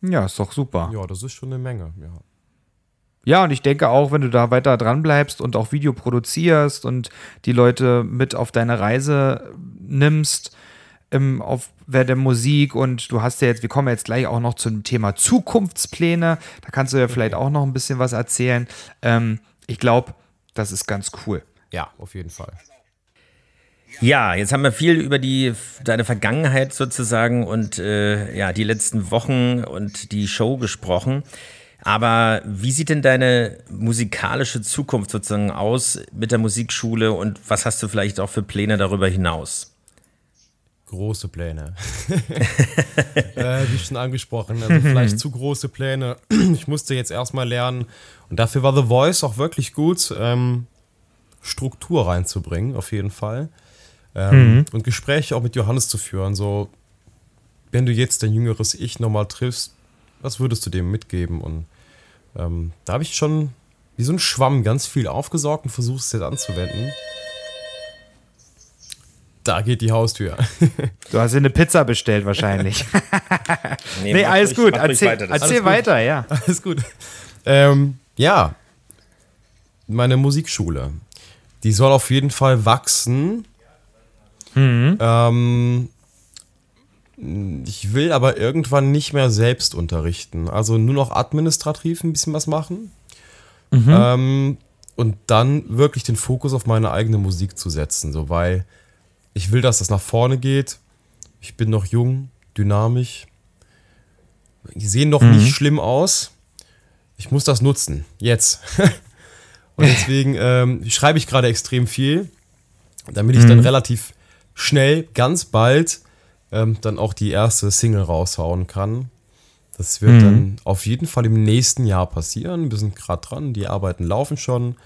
S1: Ja, ist doch super.
S4: Ja, das ist schon eine Menge, ja.
S1: Ja, und ich denke auch, wenn du da weiter dran bleibst und auch Video produzierst und die Leute mit auf deine Reise nimmst, im, auf der Musik und du hast ja jetzt, wir kommen jetzt gleich auch noch zum Thema Zukunftspläne. Da kannst du ja vielleicht auch noch ein bisschen was erzählen. Ähm, ich glaube, das ist ganz cool.
S4: Ja, auf jeden Fall.
S2: Ja, jetzt haben wir viel über die deine Vergangenheit sozusagen und äh, ja die letzten Wochen und die Show gesprochen. Aber wie sieht denn deine musikalische Zukunft sozusagen aus mit der Musikschule und was hast du vielleicht auch für Pläne darüber hinaus?
S4: große Pläne. äh, wie schon angesprochen, also vielleicht zu große Pläne. ich musste jetzt erstmal lernen, und dafür war The Voice auch wirklich gut, ähm, Struktur reinzubringen, auf jeden Fall. Ähm, mhm. Und Gespräche auch mit Johannes zu führen. So, wenn du jetzt dein jüngeres Ich nochmal triffst, was würdest du dem mitgeben? Und ähm, da habe ich schon wie so ein Schwamm ganz viel aufgesaugt und versucht es jetzt anzuwenden. Da geht die Haustür.
S1: Du hast dir eine Pizza bestellt wahrscheinlich. nee, nee alles gut. Erzähl, weiter, erzähl alles weiter, gut. ja.
S4: Alles gut. Ähm, ja, meine Musikschule. Die soll auf jeden Fall wachsen. Mhm. Ähm, ich will aber irgendwann nicht mehr selbst unterrichten. Also nur noch administrativ ein bisschen was machen. Mhm. Ähm, und dann wirklich den Fokus auf meine eigene Musik zu setzen. So, weil ich will, dass das nach vorne geht. Ich bin noch jung, dynamisch. Die sehen noch mhm. nicht schlimm aus. Ich muss das nutzen. Jetzt. Und deswegen ähm, schreibe ich gerade extrem viel, damit ich mhm. dann relativ schnell, ganz bald, ähm, dann auch die erste Single raushauen kann. Das wird mhm. dann auf jeden Fall im nächsten Jahr passieren. Wir sind gerade dran, die Arbeiten laufen schon.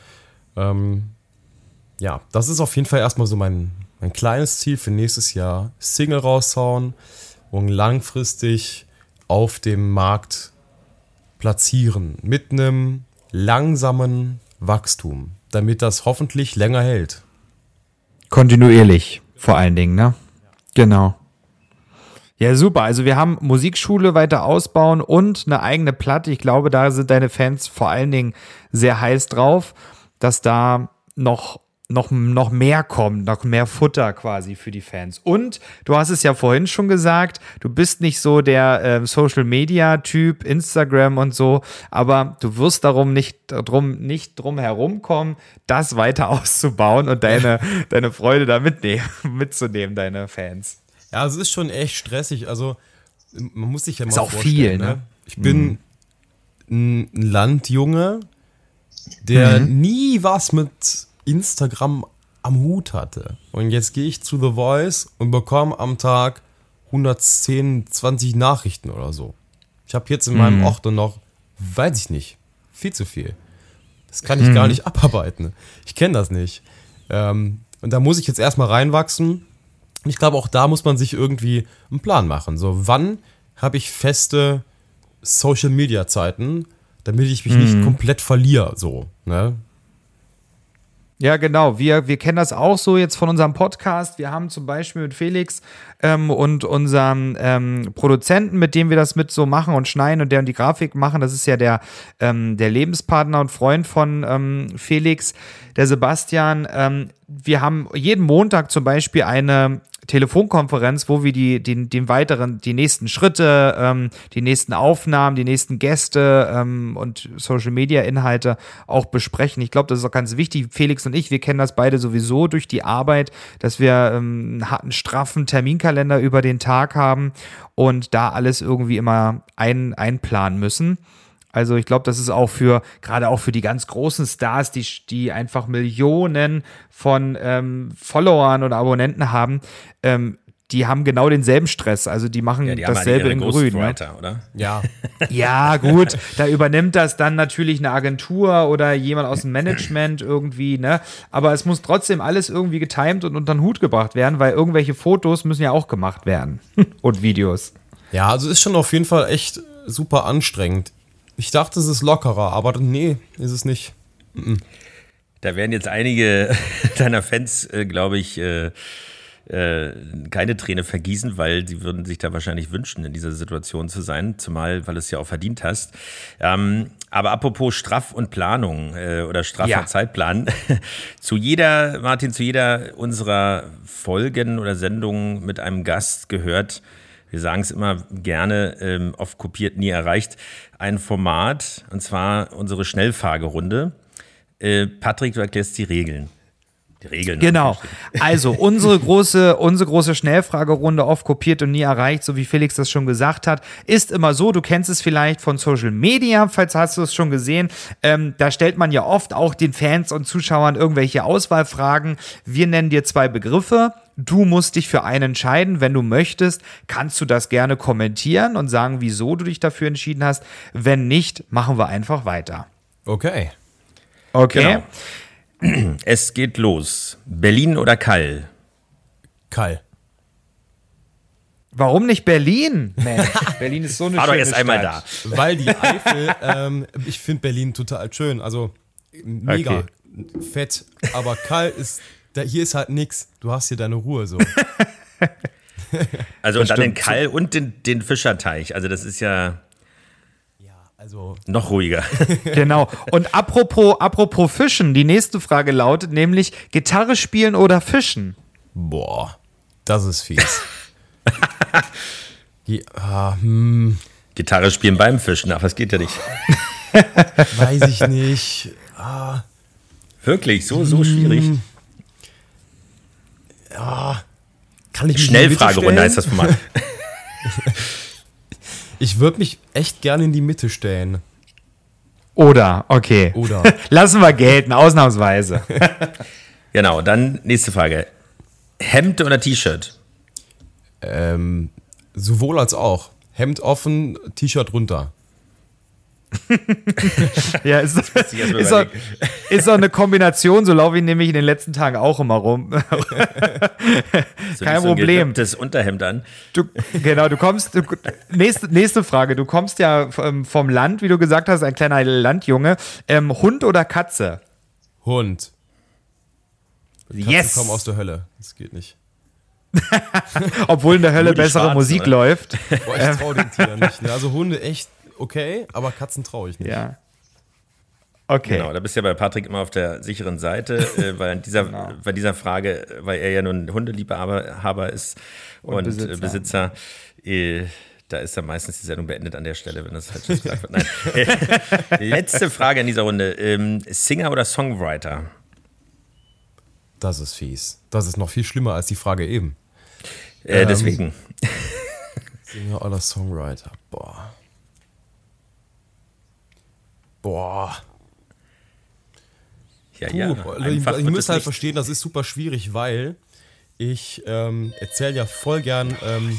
S4: Ähm, ja, das ist auf jeden Fall erstmal so mein, mein kleines Ziel für nächstes Jahr, Single raushauen und langfristig auf dem Markt platzieren mit einem langsamen Wachstum, damit das hoffentlich länger hält.
S1: Kontinuierlich vor allen Dingen, ne? Genau. Ja, super. Also wir haben Musikschule weiter ausbauen und eine eigene Platte. Ich glaube, da sind deine Fans vor allen Dingen sehr heiß drauf, dass da noch noch, noch mehr kommt, noch mehr Futter quasi für die Fans. Und du hast es ja vorhin schon gesagt, du bist nicht so der äh, Social Media Typ, Instagram und so, aber du wirst darum nicht drum nicht drum herumkommen, das weiter auszubauen und deine deine Freude da mitnehmen, mitzunehmen, deine Fans.
S4: Ja, es ist schon echt stressig. Also man muss sich ja mal
S1: ist auch viel, ne? ne?
S4: Ich bin mhm. ein Landjunge, der mhm. nie was mit Instagram am Hut hatte. Und jetzt gehe ich zu The Voice und bekomme am Tag 110, 20 Nachrichten oder so. Ich habe jetzt in meinem mhm. Ort noch, weiß ich nicht, viel zu viel. Das kann ich mhm. gar nicht abarbeiten. Ich kenne das nicht. Ähm, und da muss ich jetzt erstmal reinwachsen. Ich glaube, auch da muss man sich irgendwie einen Plan machen. So, wann habe ich feste Social Media Zeiten, damit ich mich mhm. nicht komplett verliere, so, ne?
S1: Ja, genau. Wir, wir kennen das auch so jetzt von unserem Podcast. Wir haben zum Beispiel mit Felix ähm, und unserem ähm, Produzenten, mit dem wir das mit so machen und schneiden und der und die Grafik machen, das ist ja der, ähm, der Lebenspartner und Freund von ähm, Felix, der Sebastian. Ähm, wir haben jeden Montag zum Beispiel eine Telefonkonferenz, wo wir die, den, den weiteren, die nächsten Schritte, ähm, die nächsten Aufnahmen, die nächsten Gäste ähm, und Social Media Inhalte auch besprechen. Ich glaube, das ist auch ganz wichtig. Felix und ich, wir kennen das beide sowieso durch die Arbeit, dass wir ähm, einen straffen Terminkalender über den Tag haben und da alles irgendwie immer ein, einplanen müssen. Also ich glaube, das ist auch für, gerade auch für die ganz großen Stars, die, die einfach Millionen von ähm, Followern oder Abonnenten haben, ähm, die haben genau denselben Stress. Also die machen ja, die dasselbe in Grün. Ne?
S2: Oder?
S1: Ja. ja, gut. Da übernimmt das dann natürlich eine Agentur oder jemand aus dem Management irgendwie, ne? Aber es muss trotzdem alles irgendwie getimed und unter den Hut gebracht werden, weil irgendwelche Fotos müssen ja auch gemacht werden. und Videos.
S4: Ja, also ist schon auf jeden Fall echt super anstrengend. Ich dachte, es ist lockerer, aber nee, ist es nicht.
S2: Da werden jetzt einige deiner Fans, äh, glaube ich, äh, äh, keine Träne vergießen, weil sie würden sich da wahrscheinlich wünschen, in dieser Situation zu sein, zumal, weil du es ja auch verdient hast. Ähm, aber apropos Straff und Planung äh, oder straffer ja. Zeitplan, zu jeder, Martin, zu jeder unserer Folgen oder Sendungen mit einem Gast gehört wir sagen es immer gerne, ähm, oft kopiert, nie erreicht, ein Format, und zwar unsere Schnellfahrgerunde. Äh, Patrick, du erklärst die Regeln.
S1: Die Regeln. Genau. Also unsere große, unsere große Schnellfragerunde, oft kopiert und nie erreicht, so wie Felix das schon gesagt hat, ist immer so, du kennst es vielleicht von Social Media, falls hast du es schon gesehen. Ähm, da stellt man ja oft auch den Fans und Zuschauern irgendwelche Auswahlfragen. Wir nennen dir zwei Begriffe Du musst dich für einen entscheiden. Wenn du möchtest, kannst du das gerne kommentieren und sagen, wieso du dich dafür entschieden hast. Wenn nicht, machen wir einfach weiter.
S4: Okay.
S2: Okay. Genau. Es geht los. Berlin oder Kall?
S4: Kall.
S1: Warum nicht Berlin? Mensch, Berlin ist so eine War schöne
S2: doch erst einmal da.
S4: Weil die Eifel, ähm, ich finde Berlin total schön. Also mega okay. fett. Aber Kall ist da, hier ist halt nichts. Du hast hier deine Ruhe so.
S2: also und dann den Kall und den, den Fischerteich. Also das ist ja. Also noch ruhiger.
S1: genau. Und apropos, apropos Fischen, die nächste Frage lautet nämlich: Gitarre spielen oder fischen?
S4: Boah, das ist fies. Die, ah, hm.
S2: Gitarre spielen beim Fischen, ach, das geht ja nicht.
S4: Weiß ich nicht. Ah.
S2: Wirklich, so, so schwierig. Hm
S4: ja, kann ich
S2: Schnellfragerunde heißt das Format.
S4: Ich würde mich echt gerne in die Mitte stellen.
S1: Oder, okay.
S4: Oder.
S1: Lassen wir gelten, ausnahmsweise.
S2: genau, dann nächste Frage. Hemd oder T-Shirt?
S4: Ähm, sowohl als auch. Hemd offen, T-Shirt runter.
S1: ja, ist, ist, auch, ist auch eine Kombination, so laufe ich nämlich in den letzten Tagen auch immer rum.
S2: so Kein Problem. Das Unterhemd an.
S1: Du, genau, du kommst, du, nächste, nächste Frage, du kommst ja ähm, vom Land, wie du gesagt hast, ein kleiner Landjunge. Ähm, Hund oder Katze?
S4: Hund.
S1: Katzen yes.
S4: kommen aus der Hölle. Das geht nicht.
S1: Obwohl in der Hölle bessere Schwarzen, Musik oder? läuft.
S4: Boah, ich traue den Tieren nicht. Ne? Also Hunde echt okay, aber Katzen traue ich nicht.
S1: Ja.
S2: Okay. Genau, da bist du ja bei Patrick immer auf der sicheren Seite, äh, weil dieser, genau. bei dieser Frage, weil er ja nun Hundeliebhaber ist und, und Besitzer. Besitzer äh, da ist dann meistens die Sendung beendet an der Stelle, wenn das halt schon gesagt wird. Nein. Äh, letzte Frage in dieser Runde. Ähm, Singer oder Songwriter?
S4: Das ist fies. Das ist noch viel schlimmer als die Frage eben.
S2: Äh, ähm, deswegen.
S4: Singer oder Songwriter? Boah. Boah.
S2: Ja, Puh, ja.
S4: Ich, ich muss halt verstehen, das ist super schwierig, weil ich ähm, erzähle ja voll gern. Ähm,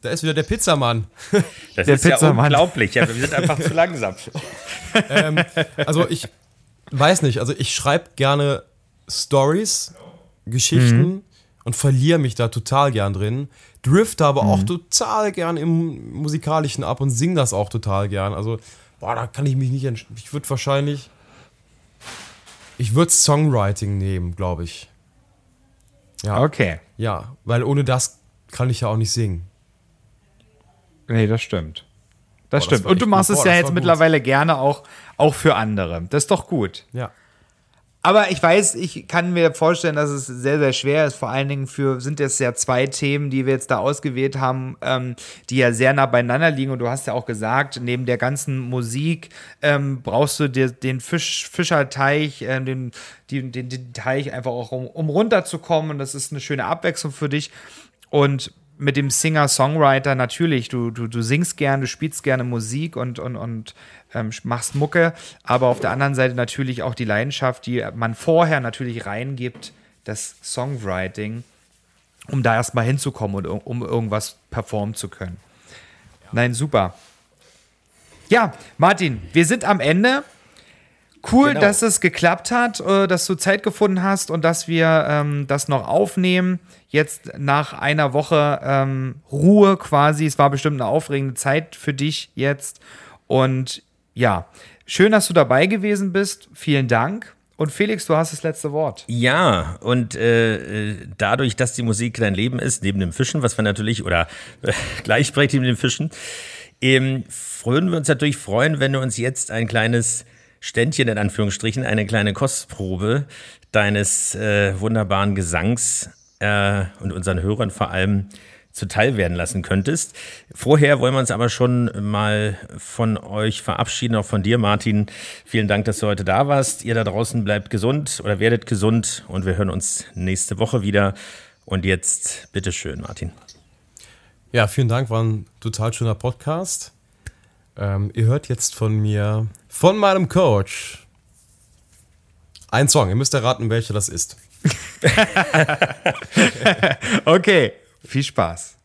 S4: da ist wieder der Pizzamann.
S2: Das der ist Pizzamann. ja unglaublich. Ja, wir sind einfach zu langsam.
S4: ähm, also ich weiß nicht. Also ich schreibe gerne Stories, Geschichten mhm. und verliere mich da total gern drin. Drifte aber mhm. auch total gern im musikalischen ab und singe das auch total gern. Also boah, da kann ich mich nicht entscheiden. Ich würde wahrscheinlich ich würde Songwriting nehmen, glaube ich.
S1: Ja. Okay.
S4: Ja, weil ohne das kann ich ja auch nicht singen.
S1: Nee, das stimmt. Das boah, stimmt. Das Und du machst es ja jetzt mittlerweile gerne auch, auch für andere. Das ist doch gut.
S4: Ja.
S1: Aber ich weiß, ich kann mir vorstellen, dass es sehr, sehr schwer ist. Vor allen Dingen für, sind es ja zwei Themen, die wir jetzt da ausgewählt haben, ähm, die ja sehr nah beieinander liegen. Und du hast ja auch gesagt, neben der ganzen Musik ähm, brauchst du dir den Fisch, Fischerteich, äh, den, den, den, den Teich einfach auch, um, um runterzukommen. Und das ist eine schöne Abwechslung für dich. Und mit dem Singer-Songwriter natürlich, du, du, du singst gerne, du spielst gerne Musik und, und, und ähm, machst Mucke, aber auf der anderen Seite natürlich auch die Leidenschaft, die man vorher natürlich reingibt, das Songwriting, um da erstmal hinzukommen und um irgendwas performen zu können. Ja. Nein, super. Ja, Martin, wir sind am Ende. Cool, genau. dass es geklappt hat, äh, dass du Zeit gefunden hast und dass wir ähm, das noch aufnehmen. Jetzt nach einer Woche ähm, Ruhe quasi. Es war bestimmt eine aufregende Zeit für dich jetzt. Und ja, schön, dass du dabei gewesen bist. Vielen Dank. Und Felix, du hast das letzte Wort.
S2: Ja, und äh, äh dadurch, dass die Musik dein Leben ist, neben dem Fischen, was wir natürlich, oder äh, gleichberechtigt mit dem Fischen, ähm, würden wir uns natürlich freuen, wenn du uns jetzt ein kleines Ständchen in Anführungsstrichen, eine kleine Kostprobe deines äh, wunderbaren Gesangs äh, und unseren Hörern vor allem zuteil werden lassen könntest. Vorher wollen wir uns aber schon mal von euch verabschieden, auch von dir, Martin. Vielen Dank, dass du heute da warst. Ihr da draußen bleibt gesund oder werdet gesund und wir hören uns nächste Woche wieder. Und jetzt bitteschön, Martin.
S4: Ja, vielen Dank, war ein total schöner Podcast. Ähm, ihr hört jetzt von mir, von meinem Coach, ein Song. Ihr müsst erraten, welcher das ist.
S1: okay. Viel Spaß.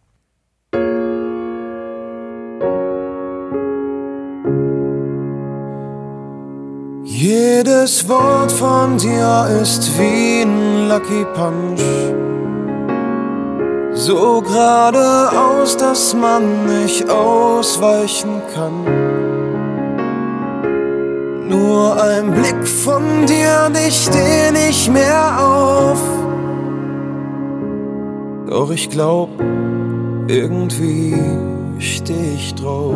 S5: Jedes Wort von dir ist wie ein Lucky Punch. So geradeaus, dass man nicht ausweichen kann. Nur ein Blick von dir dich den ich mehr auf. Doch ich glaub, irgendwie steh ich drauf.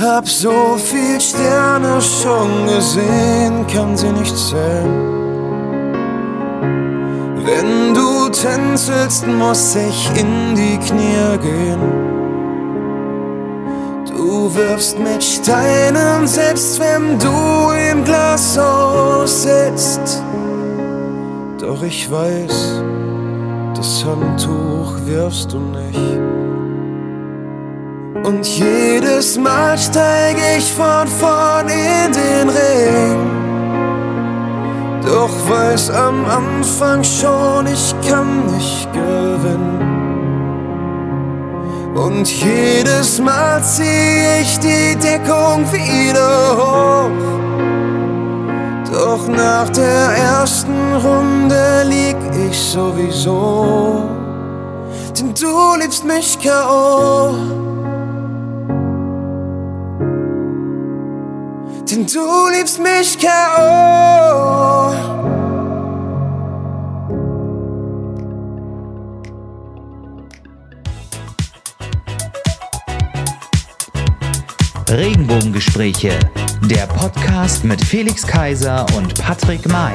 S5: Hab so viel Sterne schon gesehen, kann sie nicht zählen. Wenn du tänzelst, muss ich in die Knie gehen. Du wirfst mit Steinen, selbst wenn du im Glashaus sitzt. Doch ich weiß, das Handtuch wirfst du nicht. Und jedes Mal steig ich von vorn in den Ring. Doch weiß am Anfang schon, ich kann nicht gewinnen. Und jedes Mal zieh ich die Deckung wieder hoch. Doch nach der ersten Runde lieg ich sowieso, denn du liebst mich K.O. Denn du liebst mich K.O.
S1: Regenbogengespräche, der Podcast mit Felix Kaiser und Patrick May.